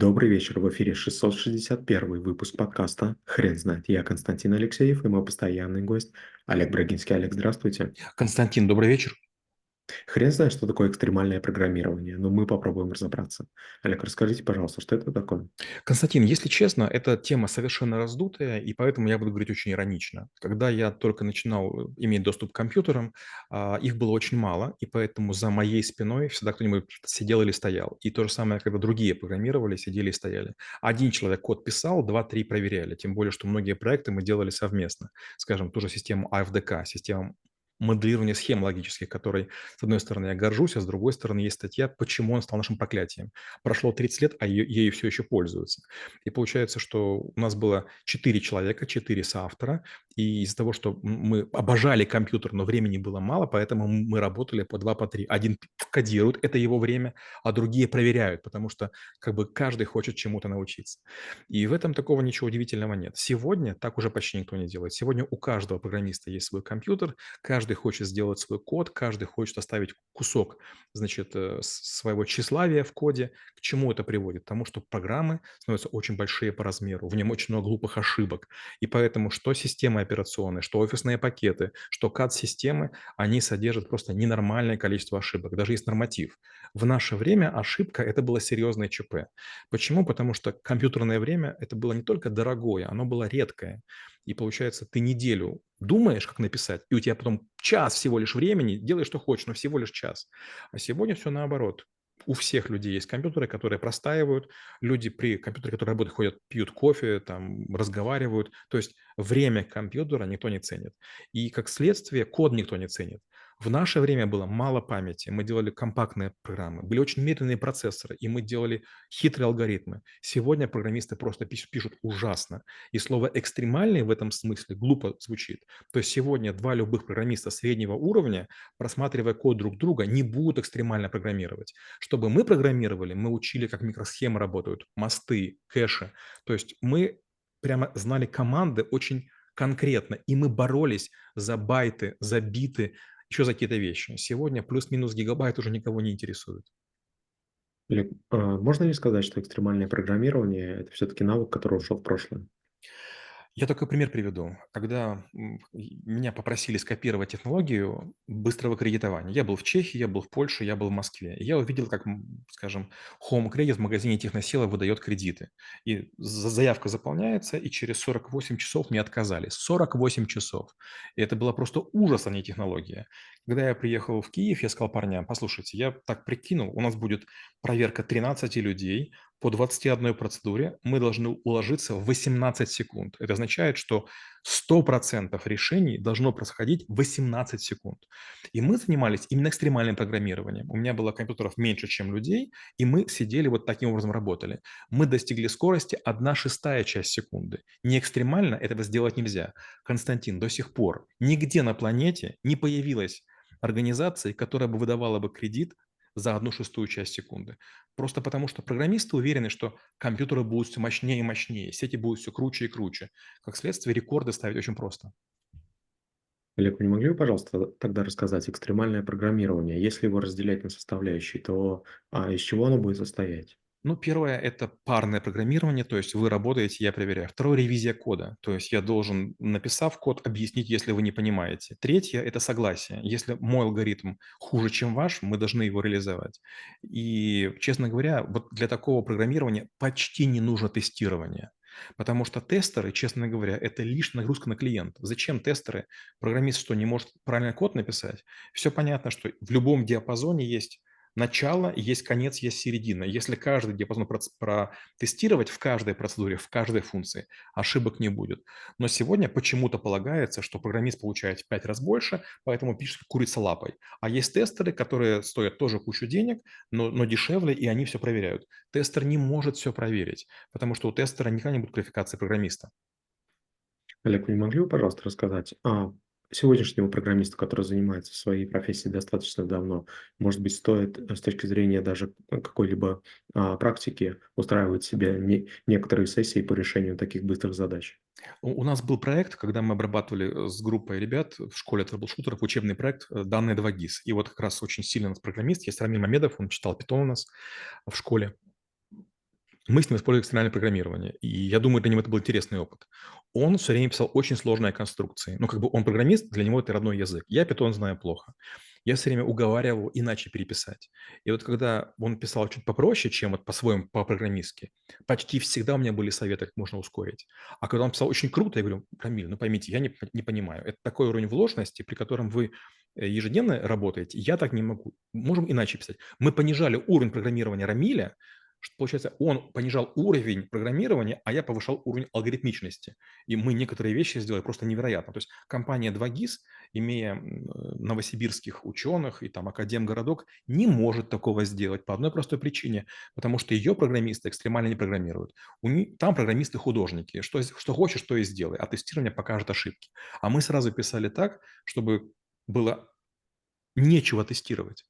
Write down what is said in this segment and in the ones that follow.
Добрый вечер, в эфире 661 выпуск подкаста «Хрен знает». Я Константин Алексеев и мой постоянный гость Олег Брагинский. Олег, здравствуйте. Константин, добрый вечер. Хрен знает, что такое экстремальное программирование, но мы попробуем разобраться. Олег, расскажите, пожалуйста, что это такое? Константин, если честно, эта тема совершенно раздутая, и поэтому я буду говорить очень иронично. Когда я только начинал э, иметь доступ к компьютерам, а, их было очень мало, и поэтому за моей спиной всегда кто-нибудь сидел или стоял. И то же самое, когда другие программировали, сидели и стояли. Один человек код писал, два-три проверяли, тем более, что многие проекты мы делали совместно. Скажем, ту же систему AFDK, систему моделирования схем логических, которой, с одной стороны, я горжусь, а с другой стороны, есть статья, почему он стал нашим проклятием. Прошло 30 лет, а ее, ею все еще пользуются. И получается, что у нас было 4 человека, 4 соавтора, и из-за того, что мы обожали компьютер, но времени было мало, поэтому мы работали по 2, по 3. Один кодирует, это его время, а другие проверяют, потому что как бы каждый хочет чему-то научиться. И в этом такого ничего удивительного нет. Сегодня так уже почти никто не делает. Сегодня у каждого программиста есть свой компьютер, каждый каждый хочет сделать свой код, каждый хочет оставить кусок, значит, э, своего тщеславия в коде. К чему это приводит? К тому, что программы становятся очень большие по размеру, в нем очень много глупых ошибок. И поэтому что системы операционные, что офисные пакеты, что CAD-системы, они содержат просто ненормальное количество ошибок. Даже есть норматив. В наше время ошибка – это было серьезное ЧП. Почему? Потому что компьютерное время – это было не только дорогое, оно было редкое. И получается, ты неделю думаешь, как написать, и у тебя потом час всего лишь времени, делаешь, что хочешь, но всего лишь час. А сегодня все наоборот. У всех людей есть компьютеры, которые простаивают. Люди при компьютере, которые работают, ходят, пьют кофе, там, разговаривают. То есть время компьютера никто не ценит. И как следствие код никто не ценит. В наше время было мало памяти, мы делали компактные программы, были очень медленные процессоры, и мы делали хитрые алгоритмы. Сегодня программисты просто пишут ужасно. И слово «экстремальный» в этом смысле глупо звучит. То есть сегодня два любых программиста среднего уровня, просматривая код друг друга, не будут экстремально программировать. Чтобы мы программировали, мы учили, как микросхемы работают, мосты, кэши. То есть мы прямо знали команды очень конкретно, и мы боролись за байты, за биты, еще за какие-то вещи. Сегодня плюс-минус гигабайт уже никого не интересует. А, можно ли сказать, что экстремальное программирование– это все-таки навык, который ушел в прошлое? Я такой пример приведу. Когда меня попросили скопировать технологию быстрого кредитования. Я был в Чехии, я был в Польше, я был в Москве. Я увидел, как, скажем, Home Credit в магазине Техносила выдает кредиты. И заявка заполняется, и через 48 часов мне отказали. 48 часов. И это было просто ужас, а не технология. Когда я приехал в Киев, я сказал парням, послушайте, я так прикинул, у нас будет проверка 13 людей, по 21 процедуре мы должны уложиться в 18 секунд. Это означает, что 100% решений должно происходить в 18 секунд. И мы занимались именно экстремальным программированием. У меня было компьютеров меньше, чем людей, и мы сидели вот таким образом работали. Мы достигли скорости 1 шестая часть секунды. Не экстремально этого сделать нельзя. Константин, до сих пор нигде на планете не появилась организации, которая бы выдавала бы кредит за одну шестую часть секунды. Просто потому, что программисты уверены, что компьютеры будут все мощнее и мощнее, сети будут все круче и круче. Как следствие, рекорды ставить очень просто. Олег, вы не могли бы, пожалуйста, тогда рассказать экстремальное программирование? Если его разделять на составляющие, то а, из чего оно будет состоять? Ну, первое– это парное программирование, то есть вы работаете, я проверяю. Второе– ревизия кода, то есть я должен, написав код, объяснить, если вы не понимаете. Третье– это согласие. Если мой алгоритм хуже, чем ваш, мы должны его реализовать. И, честно говоря, вот для такого программирования почти не нужно тестирование. Потому что тестеры, честно говоря, это лишь нагрузка на клиента. Зачем тестеры? Программист что, не может правильно код написать? Все понятно, что в любом диапазоне есть начало, есть конец, есть середина. Если каждый диапазон протестировать в каждой процедуре, в каждой функции, ошибок не будет. Но сегодня почему-то полагается, что программист получает в 5 раз больше, поэтому пишет курица лапой. А есть тестеры, которые стоят тоже кучу денег, но, но дешевле, и они все проверяют. Тестер не может все проверить, потому что у тестера никогда не будет квалификации программиста. Олег, вы не могли бы, пожалуйста, рассказать, а сегодняшнему программисту, который занимается своей профессией достаточно давно, может быть, стоит э, с точки зрения даже какой-либо а, практики устраивать себе не, некоторые сессии по решению таких быстрых задач? У, нас был проект, когда мы обрабатывали э, с группой ребят в школе трэблшутеров учебный проект э, «Данные 2GIS». И вот как раз очень сильный у нас программист, есть Рамиль Мамедов, он читал питон у нас в школе. Мы с ним использовали экстремальное программирование, и я думаю, для него это был интересный опыт. Он все время писал очень сложные конструкции. Ну, как бы он программист, для него это родной язык. Я Python знаю плохо. Я все время уговаривал его иначе переписать. И вот когда он писал чуть попроще, чем вот по-своему, по-программистски, почти всегда у меня были советы, как можно ускорить. А когда он писал очень круто, я говорю, Рамиль, ну поймите, я не, не понимаю. Это такой уровень вложенности, при котором вы э, ежедневно работаете, я так не могу. Можем иначе писать. Мы понижали уровень программирования Рамиля, что, получается, он понижал уровень программирования, а я повышал уровень алгоритмичности. И мы некоторые вещи сделали просто невероятно. То есть компания 2GIS, имея новосибирских ученых и там академгородок, не может такого сделать по одной простой причине, потому что ее программисты экстремально не программируют. У них, там программисты-художники. Что, что хочешь, то и сделай, а тестирование покажет ошибки. А мы сразу писали так, чтобы было нечего тестировать.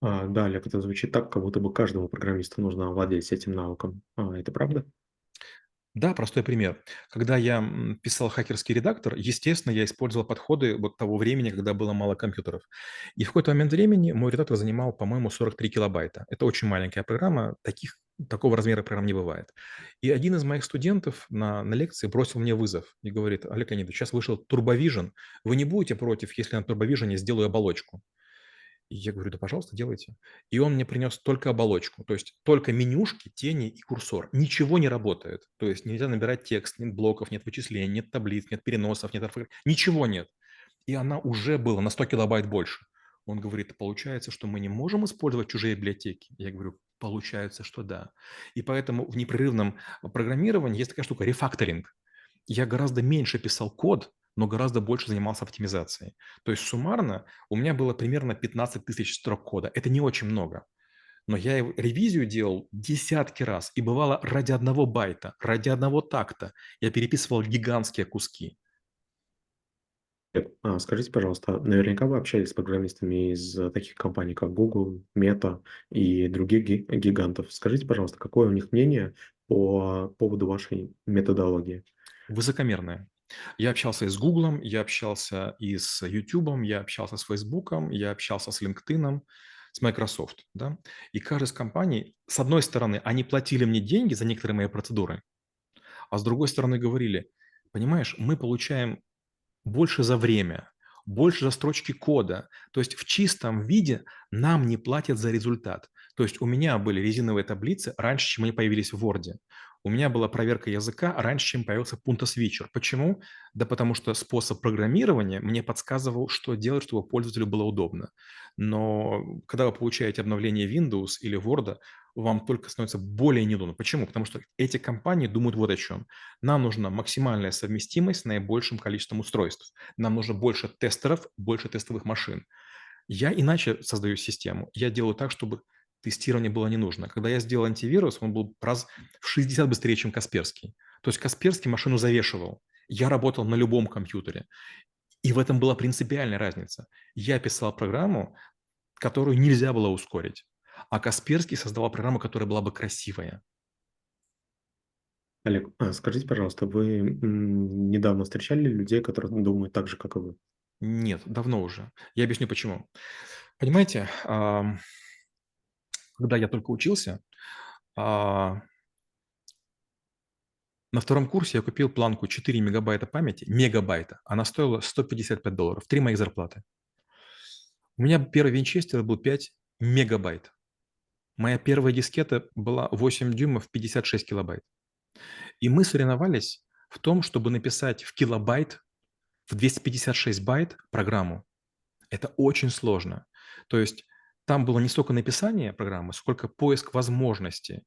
А, да, Олег, это звучит так, как будто бы каждому программисту нужно овладеть этим навыком. А, это правда? Да, простой пример. Когда я писал хакерский редактор, естественно, я использовал подходы вот того времени, когда было мало компьютеров. И в какой-то момент времени мой редактор занимал, по-моему, 43 килобайта. Это очень маленькая программа, таких, такого размера программ не бывает. И один из моих студентов на, на лекции бросил мне вызов и говорит, Олег Леонидович, сейчас вышел TurboVision, вы не будете против, если на TurboVision сделаю оболочку? Я говорю, да, пожалуйста, делайте. И он мне принес только оболочку, то есть только менюшки, тени и курсор. Ничего не работает. То есть нельзя набирать текст, нет блоков, нет вычислений, нет таблиц, нет переносов, нет ничего нет. И она уже была на 100 килобайт больше. Он говорит, получается, что мы не можем использовать чужие библиотеки. Я говорю, получается, что да. И поэтому в непрерывном программировании есть такая штука, рефакторинг. Я гораздо меньше писал код, но гораздо больше занимался оптимизацией. То есть суммарно у меня было примерно 15 тысяч строк кода. Это не очень много. Но я ревизию делал десятки раз. И бывало ради одного байта, ради одного такта я переписывал гигантские куски. А, скажите, пожалуйста, наверняка вы общались с программистами из таких компаний, как Google, Meta и других гигантов. Скажите, пожалуйста, какое у них мнение по поводу вашей методологии? Высокомерное. Я общался и с Гуглом, я общался и с Ютубом, я общался с Фейсбуком, я общался с LinkedIn, с Microsoft. Да? И каждая из компаний, с одной стороны, они платили мне деньги за некоторые мои процедуры, а с другой стороны говорили, понимаешь, мы получаем больше за время, больше за строчки кода. То есть в чистом виде нам не платят за результат. То есть у меня были резиновые таблицы раньше, чем они появились в Word. У меня была проверка языка раньше, чем появился Punta Switcher. Почему? Да потому что способ программирования мне подсказывал, что делать, чтобы пользователю было удобно. Но когда вы получаете обновление Windows или Word, вам только становится более неудобно. Почему? Потому что эти компании думают вот о чем. Нам нужна максимальная совместимость с наибольшим количеством устройств. Нам нужно больше тестеров, больше тестовых машин. Я иначе создаю систему. Я делаю так, чтобы тестирование было не нужно. Когда я сделал антивирус, он был раз в 60 быстрее, чем Касперский. То есть Касперский машину завешивал. Я работал на любом компьютере. И в этом была принципиальная разница. Я писал программу, которую нельзя было ускорить. А Касперский создавал программу, которая была бы красивая. Олег, а скажите, пожалуйста, вы недавно встречали людей, которые думают так же, как и вы? Нет, давно уже. Я объясню почему. Понимаете, когда я только учился, а, на втором курсе я купил планку 4 мегабайта памяти, мегабайта. Она стоила 155 долларов, три моих зарплаты. У меня первый винчестер был 5 мегабайт. Моя первая дискета была 8 дюймов, 56 килобайт. И мы соревновались в том, чтобы написать в килобайт, в 256 байт программу. Это очень сложно. То есть там было не столько написание программы, сколько поиск возможности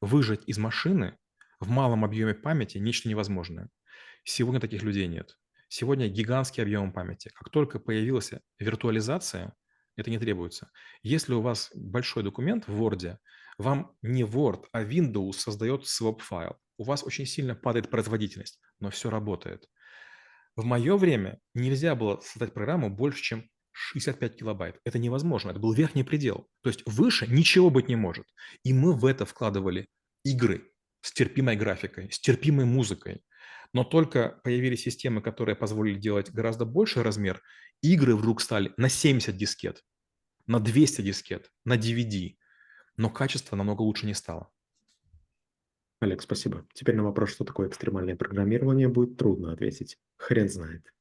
выжать из машины в малом объеме памяти нечто невозможное. Сегодня таких людей нет. Сегодня гигантский объем памяти. Как только появилась виртуализация, это не требуется. Если у вас большой документ в Word, вам не Word, а Windows создает swap-файл. У вас очень сильно падает производительность, но все работает. В мое время нельзя было создать программу больше, чем 65 килобайт. Это невозможно, это был верхний предел. То есть выше ничего быть не может. И мы в это вкладывали игры с терпимой графикой, с терпимой музыкой. Но только появились системы, которые позволили делать гораздо больший размер, игры вдруг стали на 70 дискет, на 200 дискет, на DVD. Но качество намного лучше не стало. Олег, спасибо. Теперь на вопрос, что такое экстремальное программирование, будет трудно ответить. Хрен знает.